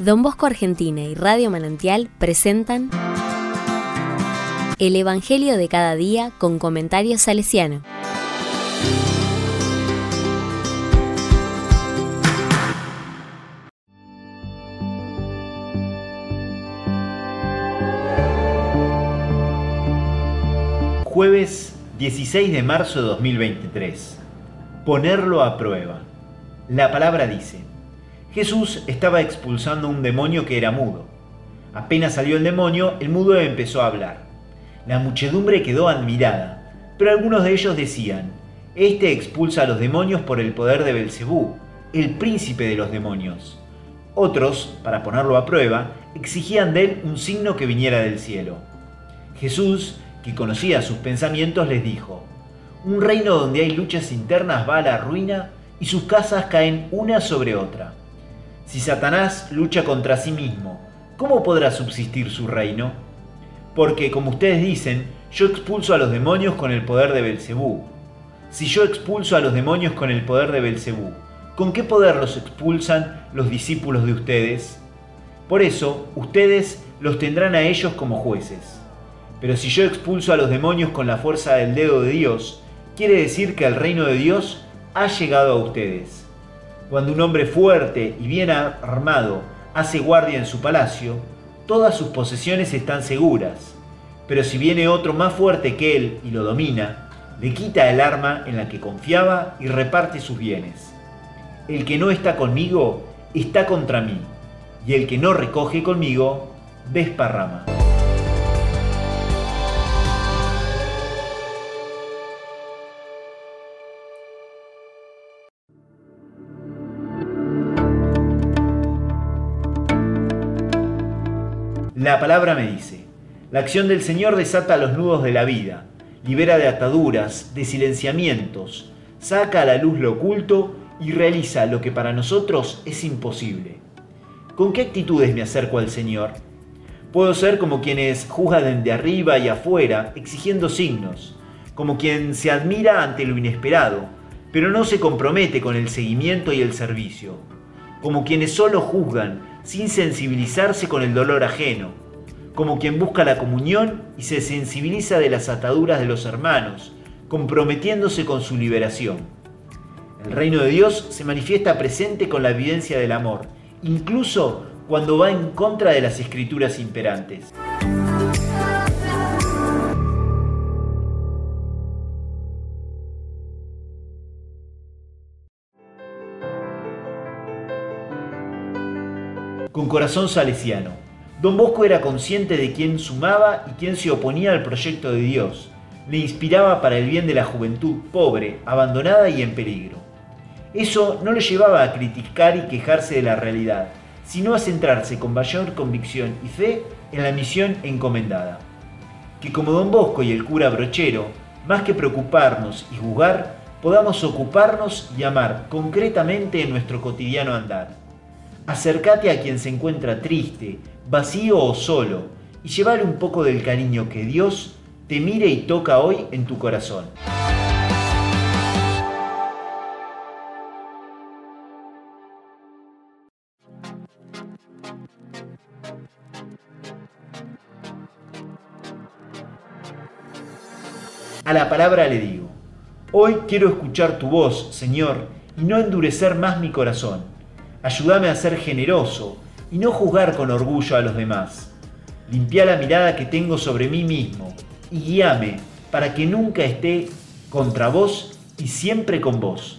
Don Bosco Argentina y Radio Manantial presentan El Evangelio de cada día con comentarios salesiano. Jueves 16 de marzo de 2023. Ponerlo a prueba. La palabra dice, Jesús estaba expulsando un demonio que era mudo. Apenas salió el demonio, el mudo empezó a hablar. La muchedumbre quedó admirada, pero algunos de ellos decían, Este expulsa a los demonios por el poder de Belcebú, el príncipe de los demonios. Otros, para ponerlo a prueba, exigían de él un signo que viniera del cielo. Jesús que conocía sus pensamientos, les dijo, un reino donde hay luchas internas va a la ruina y sus casas caen una sobre otra. Si Satanás lucha contra sí mismo, ¿cómo podrá subsistir su reino? Porque, como ustedes dicen, yo expulso a los demonios con el poder de Belcebú. Si yo expulso a los demonios con el poder de Belcebú, ¿con qué poder los expulsan los discípulos de ustedes? Por eso, ustedes los tendrán a ellos como jueces. Pero si yo expulso a los demonios con la fuerza del dedo de Dios, quiere decir que el reino de Dios ha llegado a ustedes. Cuando un hombre fuerte y bien armado hace guardia en su palacio, todas sus posesiones están seguras. Pero si viene otro más fuerte que él y lo domina, le quita el arma en la que confiaba y reparte sus bienes. El que no está conmigo está contra mí, y el que no recoge conmigo desparrama. La palabra me dice, la acción del Señor desata los nudos de la vida, libera de ataduras, de silenciamientos, saca a la luz lo oculto y realiza lo que para nosotros es imposible. ¿Con qué actitudes me acerco al Señor? Puedo ser como quienes juzgan de arriba y afuera, exigiendo signos, como quien se admira ante lo inesperado, pero no se compromete con el seguimiento y el servicio, como quienes solo juzgan sin sensibilizarse con el dolor ajeno, como quien busca la comunión y se sensibiliza de las ataduras de los hermanos, comprometiéndose con su liberación. El reino de Dios se manifiesta presente con la evidencia del amor, incluso cuando va en contra de las escrituras imperantes. Con corazón salesiano. Don Bosco era consciente de quién sumaba y quién se oponía al proyecto de Dios. Le inspiraba para el bien de la juventud pobre, abandonada y en peligro. Eso no le llevaba a criticar y quejarse de la realidad, sino a centrarse con mayor convicción y fe en la misión encomendada. Que como don Bosco y el cura Brochero, más que preocuparnos y juzgar, podamos ocuparnos y amar concretamente en nuestro cotidiano andar Acércate a quien se encuentra triste, vacío o solo y llevale un poco del cariño que Dios te mire y toca hoy en tu corazón. A la palabra le digo, hoy quiero escuchar tu voz, Señor, y no endurecer más mi corazón Ayúdame a ser generoso y no juzgar con orgullo a los demás. Limpia la mirada que tengo sobre mí mismo y guíame para que nunca esté contra vos y siempre con vos.